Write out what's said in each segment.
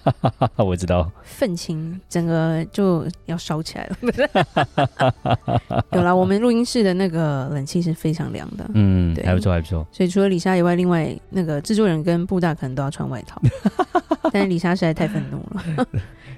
我知道愤青整个就要烧起来了。有啦，我们录音室的那个冷气是非常凉的，嗯，对还不错，还不错。所以除了李莎以外，另外那个制作人跟布大可能都要穿外套，但是李莎实在太愤怒了。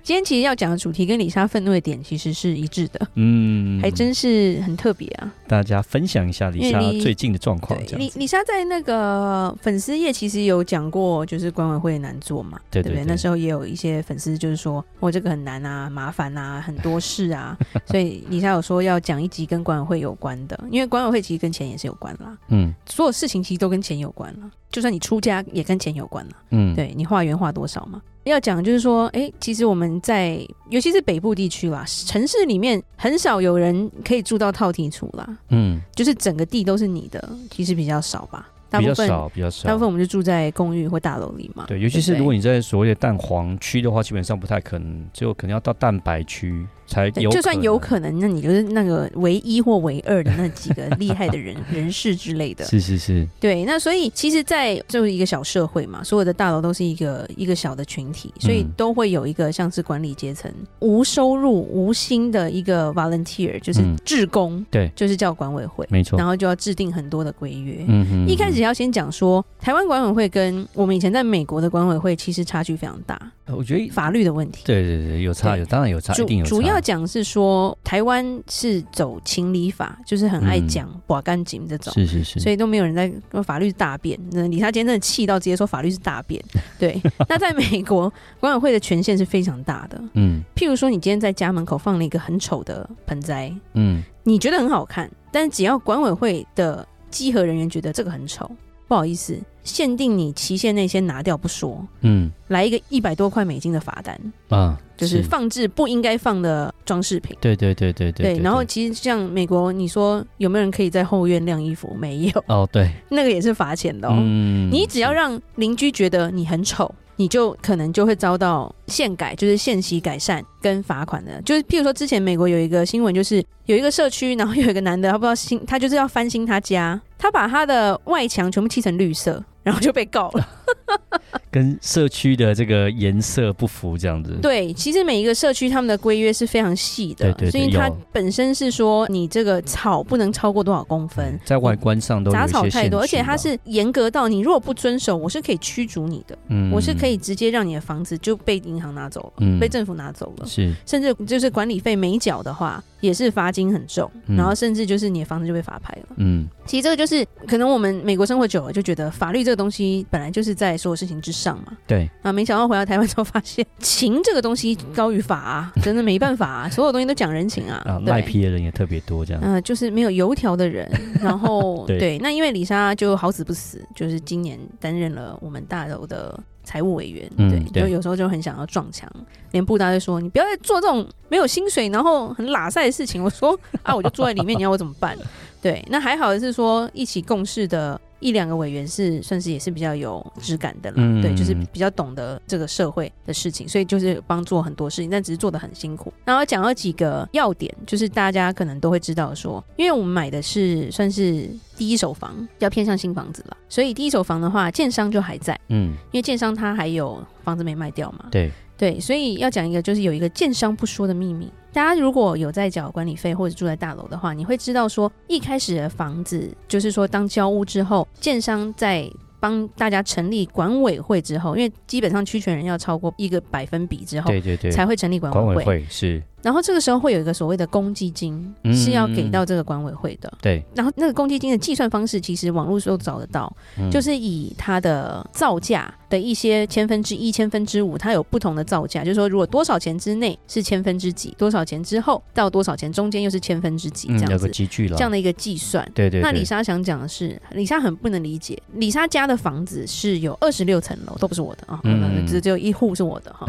今天其实要讲的主题跟李莎愤怒的点其实是一致的，嗯，还真是很特别啊！大家分享一下李莎最近的状况。李李莎在那个粉丝页其实有讲过，就是管委会难做嘛，对对？那时候也有一些粉丝就是说，我这个很难啊，麻烦啊，很多事啊，所以里莎有说要讲一集跟管委会有关的，因为管委会其实跟钱也是有关啦，嗯，所有事情其实都跟钱有关了，就算你出家也跟钱有关了，嗯，对你化缘化多少嘛。要讲就是说，哎，其实我们在，尤其是北部地区啦，城市里面很少有人可以住到透天厝啦，嗯，就是整个地都是你的，其实比较少吧。比较少，比较少。大部分我们就住在公寓或大楼里嘛。对，尤其是如果你在所谓的蛋黄区的话，基本上不太可能，就可能要到蛋白区才有。就算有可能，那你就是那个唯一或唯二的那几个厉害的人 人士之类的。是是是。对，那所以其实，在就是一个小社会嘛，所有的大楼都是一个一个小的群体，所以都会有一个像是管理阶层无收入无薪的一个 volunteer，就是志工，对，就是叫管委会，没错。然后就要制定很多的规约。嗯哼。一开始。要先讲说，台湾管委会跟我们以前在美国的管委会其实差距非常大。我觉得法律的问题，对对对，有差有，当然有差，一定有差。主要讲是说，台湾是走情理法，就是很爱讲寡干净这种，是是是，所以都没有人在说法律是大便。那李莎今天真的气到直接说法律是大便。对，那在美国管委会的权限是非常大的。嗯，譬如说，你今天在家门口放了一个很丑的盆栽，嗯，你觉得很好看，但只要管委会的稽核人员觉得这个很丑，不好意思，限定你期限内先拿掉不说，嗯，来一个一百多块美金的罚单啊，就是放置不应该放的装饰品。对对对对对。对，然后其实像美国，你说有没有人可以在后院晾衣服？没有。哦，对，那个也是罚钱的哦。嗯，你只要让邻居觉得你很丑。你就可能就会遭到限改，就是限期改善跟罚款的。就是譬如说，之前美国有一个新闻，就是有一个社区，然后有一个男的，他不知道新，他就是要翻新他家，他把他的外墙全部漆成绿色。然后就被告了，跟社区的这个颜色不符，这样子。对，其实每一个社区他们的规约是非常细的，对对对，所以它本身是说你这个草不能超过多少公分，在外观上都杂草太多，而且它是严格到你如果不遵守，我是可以驱逐你的，嗯，我是可以直接让你的房子就被银行拿走了，嗯，被政府拿走了，是，甚至就是管理费没缴的话，也是罚金很重，然后甚至就是你的房子就被法拍了，嗯，其实这个就是可能我们美国生活久了就觉得法律这个。东西本来就是在所有事情之上嘛，对。啊，没想到回到台湾之后发现 情这个东西高于法啊，真的没办法啊，所有东西都讲人情啊，啊，赖皮的人也特别多，这样，嗯、呃，就是没有油条的人，然后 对，对，那因为李莎就好死不死，就是今年担任了我们大楼的财务委员，对，就有时候就很想要撞墙，连布大就说你不要再做这种没有薪水然后很拉塞的事情，我说啊，我就坐在里面，你要我怎么办？对，那还好的是说一起共事的。一两个委员是算是也是比较有质感的了，嗯、对，就是比较懂得这个社会的事情，所以就是帮做很多事情，但只是做的很辛苦。然后讲到几个要点，就是大家可能都会知道说，因为我们买的是算是第一手房，比较偏向新房子了，所以第一手房的话，建商就还在，嗯，因为建商他还有房子没卖掉嘛，对。对，所以要讲一个就是有一个建商不说的秘密。大家如果有在缴管理费或者住在大楼的话，你会知道说，一开始的房子就是说，当交屋之后，建商在帮大家成立管委会之后，因为基本上区权人要超过一个百分比之后，对对对，才会成立管委会。管委会是。然后这个时候会有一个所谓的公积金，是要给到这个管委会的。对。然后那个公积金的计算方式，其实网络都找得到，就是以它的造价的一些千分之一、千分之五，它有不同的造价。就是说，如果多少钱之内是千分之几，多少钱之后到多少钱中间又是千分之几，这样子。有个积聚了。这样的一个计算。对对。那李莎想讲的是，李莎很不能理解，李莎家的房子是有二十六层楼，都不是我的啊，只只有一户是我的哈。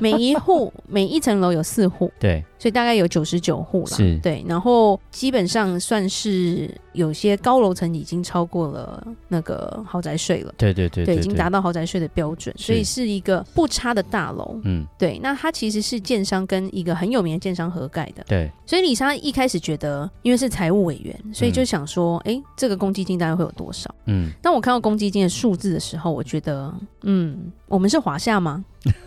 每一户每一层楼有四户。对。对，所以大概有九十九户了。是，对，然后基本上算是有些高楼层已经超过了那个豪宅税了。对对对，对，对，已经达到豪宅税的标准，所以是一个不差的大楼。嗯，对，那它其实是建商跟一个很有名的建商合盖的。对，所以李莎一开始觉得，因为是财务委员，所以就想说，哎、嗯，这个公积金大概会有多少？嗯，当我看到公积金的数字的时候，我觉得，嗯，我们是华夏吗？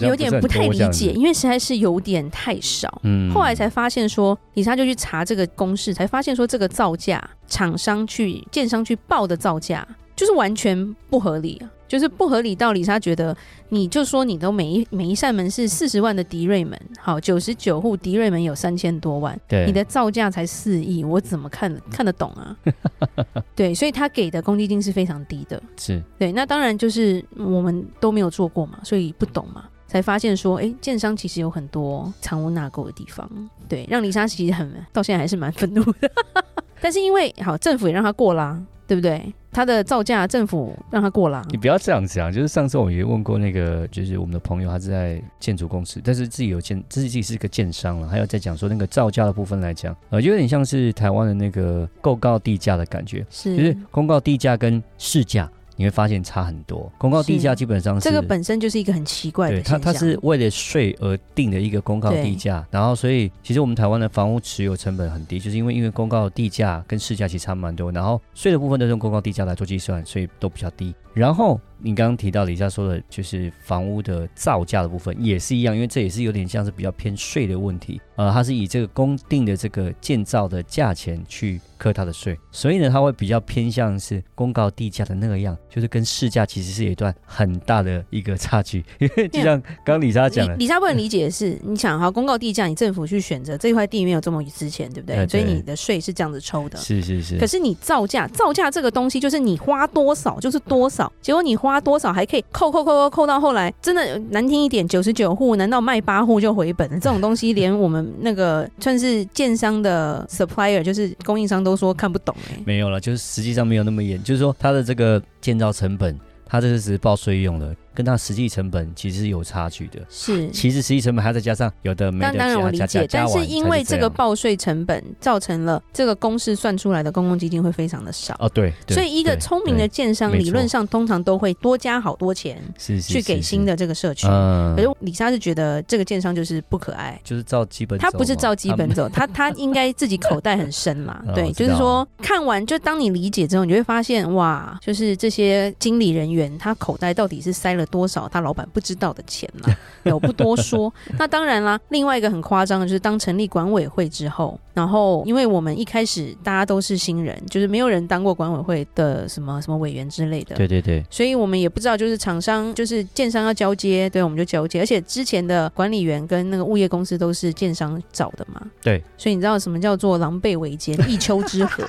有点不太理解，因为实在是有点太少。嗯，后来才发现说，李莎就去查这个公式，才发现说这个造价，厂商去建商去报的造价，就是完全不合理啊。就是不合理到李莎觉得，你就说你都每一每一扇门是四十万的迪瑞门，好，九十九户迪瑞门有三千多万，对，你的造价才四亿，我怎么看看得懂啊？对，所以他给的公积金是非常低的，是对。那当然就是我们都没有做过嘛，所以不懂嘛，才发现说，哎、欸，建商其实有很多藏污纳垢的地方，对，让李莎其实很到现在还是蛮愤怒的。但是因为好，政府也让他过啦，对不对？他的造价，政府让他过啦。你不要这样讲，就是上次我也问过那个，就是我们的朋友，他是在建筑公司，但是自己有建，自己是一个建商了，还有在讲说那个造价的部分来讲，呃，有点像是台湾的那个公告地价的感觉，是，就是公告地价跟市价。你会发现差很多，公告地价基本上这个本身就是一个很奇怪的，它它是为了税而定的一个公告地价，然后所以其实我们台湾的房屋持有成本很低，就是因为因为公告地价跟市价其实差蛮多，然后税的部分都是用公告地价来做计算，所以都比较低，然后。你刚刚提到李莎说的，就是房屋的造价的部分也是一样，因为这也是有点像是比较偏税的问题。呃，它是以这个公定的这个建造的价钱去课它的税，所以呢，它会比较偏向是公告地价的那个样，就是跟市价其实是有一段很大的一个差距。因为就像刚刚里莎讲的，里莎不能理解的是，你想哈，公告地价，你政府去选择这块地没有这么值钱，对不对？对，所以你的税是这样子抽的。是是是。可是你造价，造价这个东西就是你花多少就是多少，结果你花。花多少还可以扣扣扣扣扣到后来，真的难听一点，九十九户难道卖八户就回本？这种东西连我们那个算是建商的 supplier，就是供应商都说看不懂哎、没有了，就是实际上没有那么严，就是说它的这个建造成本，他这是只报税用的。跟它实际成本其实是有差距的，是，其实实际成本还要再加上有的没的加，当然我理解，但是因为这个报税成本造成了这个公式算出来的公共基金会非常的少哦，对，对所以一个聪明的建商理论上通常都会多加好多钱，是去给新的这个社区。可是李莎是觉得这个建商就是不可爱，就是照基本，他不是照基本走，他他应该自己口袋很深嘛，对，就是说看完就当你理解之后，你会发现哇，就是这些经理人员他口袋到底是塞了多少，他老板。不知道的钱了，我不多说。那当然啦，另外一个很夸张的就是，当成立管委会之后，然后因为我们一开始大家都是新人，就是没有人当过管委会的什么什么委员之类的，对对对，所以我们也不知道，就是厂商就是建商要交接，对，我们就交接。而且之前的管理员跟那个物业公司都是建商找的嘛，对，所以你知道什么叫做狼狈为奸，一丘之貉，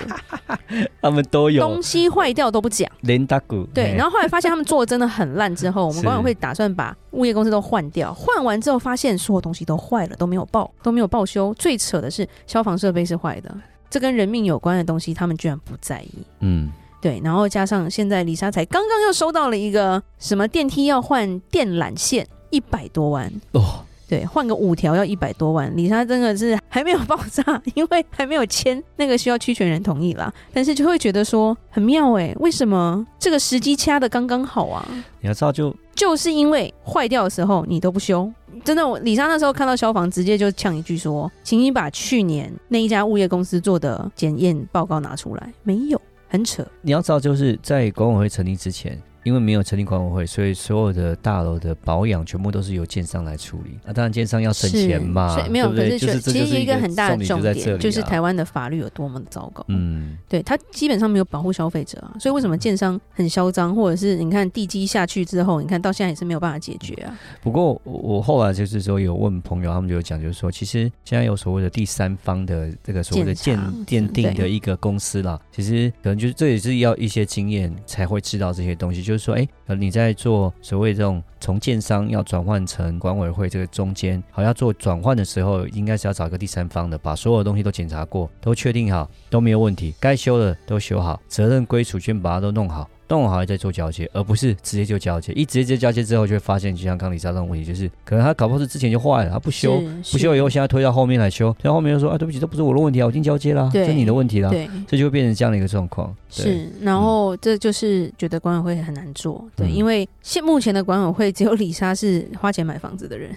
他们都有东西坏掉都不讲，连打鼓，对，然后后来发现他们做的真的很烂之后，我们管委会打算。把物业公司都换掉，换完之后发现所有东西都坏了，都没有报，都没有报修。最扯的是消防设备是坏的，这跟人命有关的东西，他们居然不在意。嗯，对。然后加上现在李莎才刚刚又收到了一个什么电梯要换电缆线，一百多万哦。对，换个五条要一百多万，李莎真的是还没有爆炸，因为还没有签那个需要区权人同意啦。但是就会觉得说很妙哎，为什么这个时机掐的刚刚好啊？你要知道就就是因为坏掉的时候你都不修，真的，我李莎那时候看到消防直接就呛一句说，请你把去年那一家物业公司做的检验报告拿出来，没有，很扯。你要知道就是在管委会成立之前。因为没有成立管委会，所以所有的大楼的保养全部都是由建商来处理。啊，当然建商要省钱嘛，所以没有，对对可是其实一个很大的重点就是台湾的法律有多么的糟糕。嗯，对，他基本上没有保护消费者啊，所以为什么建商很嚣张，或者是你看地基下去之后，你看到现在也是没有办法解决啊。不过我后来就是说有问朋友，他们就有讲，就是说其实现在有所谓的第三方的这个所谓的鉴鉴定的一个公司啦，其实可能就是这也是要一些经验才会知道这些东西，就就是说，哎，呃，你。在做所谓这种从建商要转换成管委会这个中间，好，要做转换的时候，应该是要找一个第三方的，把所有东西都检查过，都确定好，都没有问题，该修的都修好，责任归属权把它都弄好。弄好再做交接，而不是直接就交接。一直接就交接之后，就会发现，就像刚李莎这种问题，就是可能他搞不好是之前就坏了，他不修，不修以后现在推到后面来修，推到后面又说啊，对不起，这不是我的问题啊，我已经交接了，这是你的问题了，对，这就会变成这样的一个状况。是，然后这就是觉得管委会很难做，对，因为现目前的管委会只有李莎是花钱买房子的人，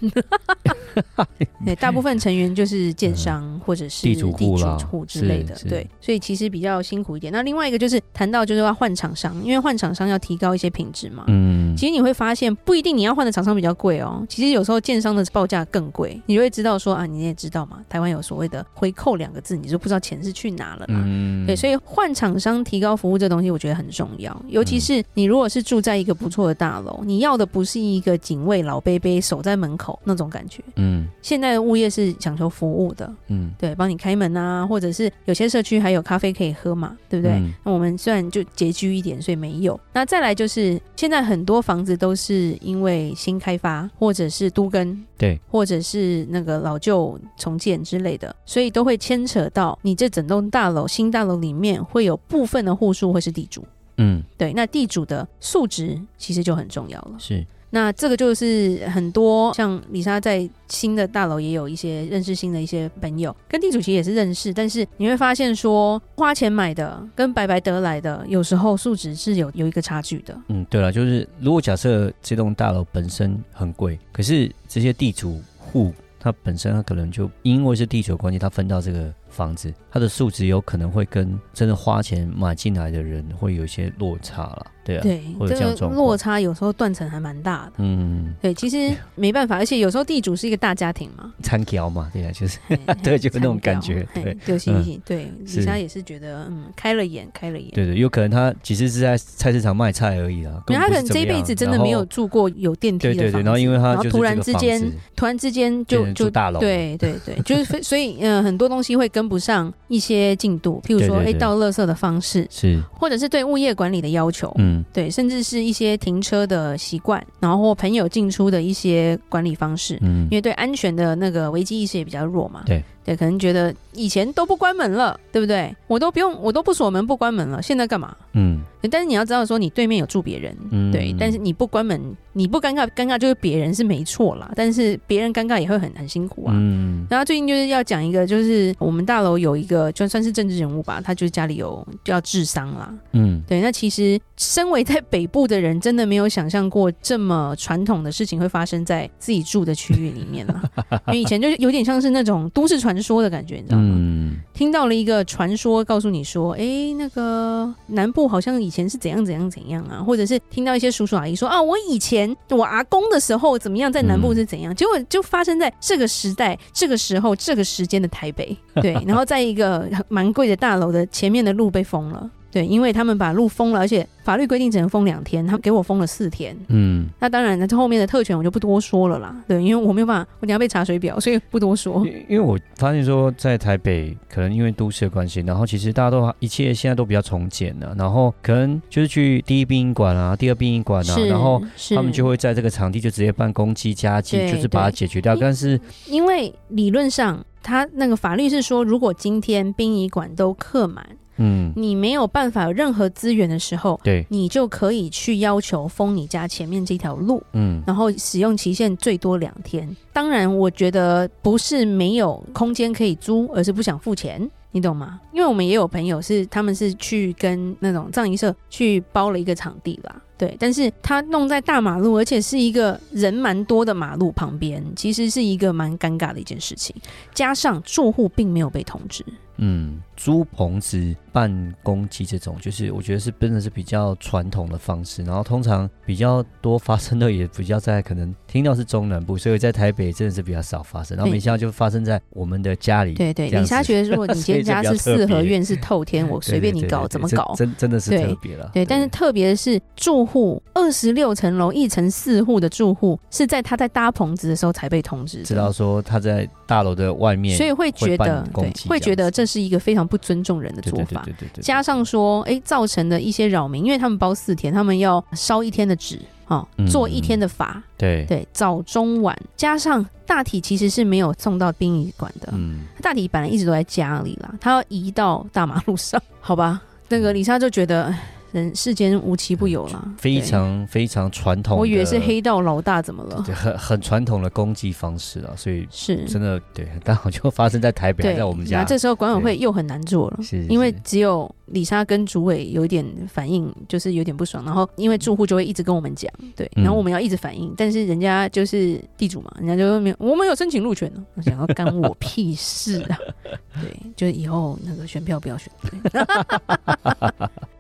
对，大部分成员就是建商或者是地主户之类的，对，所以其实比较辛苦一点。那另外一个就是谈到就是要换厂商，因为换厂商要提高一些品质嘛，嗯，其实你会发现不一定你要换的厂商比较贵哦，其实有时候建商的报价更贵，你就会知道说啊，你也知道嘛，台湾有所谓的回扣两个字，你就不知道钱是去哪了嘛，嗯，对，所以换厂商提高。服务这东西我觉得很重要，尤其是你如果是住在一个不错的大楼，你要的不是一个警卫老杯杯守在门口那种感觉。嗯，现在的物业是讲求服务的，嗯，对，帮你开门啊，或者是有些社区还有咖啡可以喝嘛，对不对？嗯，那我们虽然就拮据一点，所以没有。那再来就是现在很多房子都是因为新开发或者是都跟，对，或者是那个老旧重建之类的，所以都会牵扯到你这整栋大楼新大楼里面会有部分的。户数会是地主，嗯，对，那地主的素质其实就很重要了。是，那这个就是很多像李莎在新的大楼也有一些认识新的一些朋友，跟地主其实也是认识，但是你会发现说花钱买的跟白白得来的，有时候素质是有有一个差距的。嗯，对了，就是如果假设这栋大楼本身很贵，可是这些地主户他本身他可能就因为是地主的关系，他分到这个。房子，它的数值有可能会跟真的花钱买进来的人会有一些落差了。对啊，对，这个落差有时候断层还蛮大的。嗯，对，其实没办法，而且有时候地主是一个大家庭嘛，参条嘛，对啊，就是。对，就是那种感觉，对，就行行，对，李莎也是觉得，嗯，开了眼，开了眼。对对，有可能他其实是在菜市场卖菜而已啦，他可能这一辈子真的没有住过有电梯的房子，对对对，然后因为他突然之间，突然之间就就大楼，对对对，就是 所以嗯，很多东西会跟不上一些进度，譬如说，哎，倒垃圾的方式是，或者是对物业管理的要求，嗯。对，甚至是一些停车的习惯，然后或朋友进出的一些管理方式，嗯，因为对安全的那个危机意识也比较弱嘛，对。对，可能觉得以前都不关门了，对不对？我都不用，我都不锁门不关门了，现在干嘛？嗯，但是你要知道，说你对面有住别人，嗯，对，但是你不关门，你不尴尬，尴尬就是别人是没错啦，但是别人尴尬也会很很辛苦啊。嗯，然后最近就是要讲一个，就是我们大楼有一个就算是政治人物吧，他就是家里有就要治丧啦。嗯，对，那其实身为在北部的人，真的没有想象过这么传统的事情会发生在自己住的区域里面了，因为以前就是有点像是那种都市传。传说的感觉，你知道吗？嗯、听到了一个传说，告诉你说，哎、欸，那个南部好像以前是怎样怎样怎样啊，或者是听到一些叔叔阿姨说啊，我以前我阿公的时候怎么样，在南部是怎样，嗯、结果就发生在这个时代、这个时候、这个时间的台北，对，然后在一个蛮贵的大楼的前面的路被封了。对，因为他们把路封了，而且法律规定只能封两天，他们给我封了四天。嗯，那当然，那这后面的特权我就不多说了啦。对，因为我没有办法，我等下被查水表，所以不多说。因为我发现说，在台北可能因为都市的关系，然后其实大家都一切现在都比较从简了，然后可能就是去第一殡仪馆啊，第二殡仪馆啊，然后他们就会在这个场地就直接办公祭加祭，就是把它解决掉。但是因为理论上，他那个法律是说，如果今天殡仪馆都客满。嗯，你没有办法有任何资源的时候，对，你就可以去要求封你家前面这条路，嗯，然后使用期限最多两天。当然，我觉得不是没有空间可以租，而是不想付钱，你懂吗？因为我们也有朋友是，他们是去跟那种葬仪社去包了一个场地啦，对，但是他弄在大马路，而且是一个人蛮多的马路旁边，其实是一个蛮尴尬的一件事情，加上住户并没有被通知。嗯，租棚子办公祭这种，就是我觉得是真的是比较传统的方式。然后通常比较多发生的也比较在可能听到是中南部，所以在台北真的是比较少发生。然后没想到就发生在我们的家里。对对，李莎觉得如果你今天家是四合院是透天，我随便你搞怎么搞，真真的是特别了。对，但是特别的是住户二十六层楼一层四户的住户是在他在搭棚子的时候才被通知，知道说他在大楼的外面，所以会觉得对，会觉得这。是一个非常不尊重人的做法，加上说，哎，造成的一些扰民，因为他们包四天，他们要烧一天的纸，哦，做一天的法，对对，早中晚，加上大体其实是没有送到殡仪馆的，嗯，大体本来一直都在家里啦，他要移到大马路上，好吧？那个李莎就觉得。人世间无奇不有啦，非常非常传统。我以为是黑道老大，怎么了？对，很很传统的攻击方式啊，所以是真的对，刚好就发生在台北，在我们家。那这时候管委会又很难做了，是因为只有李莎跟主委有一点反应，就是有点不爽，然后因为住户就会一直跟我们讲，对，然后我们要一直反应，但是人家就是地主嘛，人家就没有，我们有申请路权呢，我想要干我屁事啊？对，就是以后那个选票不要选。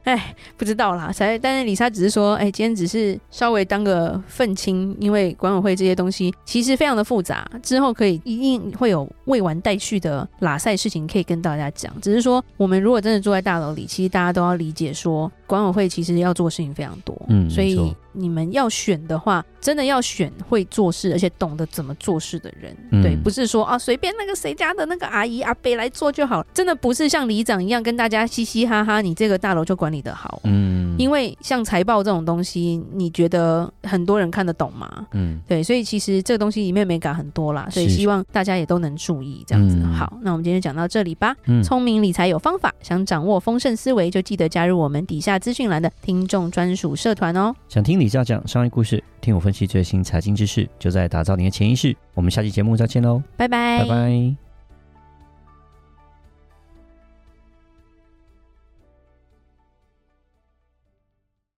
哎，不知道啦，才但是李莎只是说，哎，今天只是稍微当个愤青，因为管委会这些东西其实非常的复杂，之后可以一定会有未完待续的拉赛事情可以跟大家讲。只是说，我们如果真的住在大楼里，其实大家都要理解说，管委会其实要做事情非常多，嗯，所以你们要选的话，真的要选会做事而且懂得怎么做事的人，嗯、对，不是说啊随便那个谁家的那个阿姨阿伯来做就好了，真的不是像里长一样跟大家嘻嘻哈哈，你这个大楼就管理。的好，嗯，因为像财报这种东西，你觉得很多人看得懂吗？嗯，对，所以其实这个东西里面美感很多啦，所以希望大家也都能注意这样子。嗯、好，那我们今天讲到这里吧。嗯，聪明理财有方法，想掌握丰盛思维，就记得加入我们底下资讯栏的听众专属社团哦。想听李家讲商业故事，听我分析最新财经知识，就在打造你的潜意识。我们下期节目再见喽，拜拜，拜拜。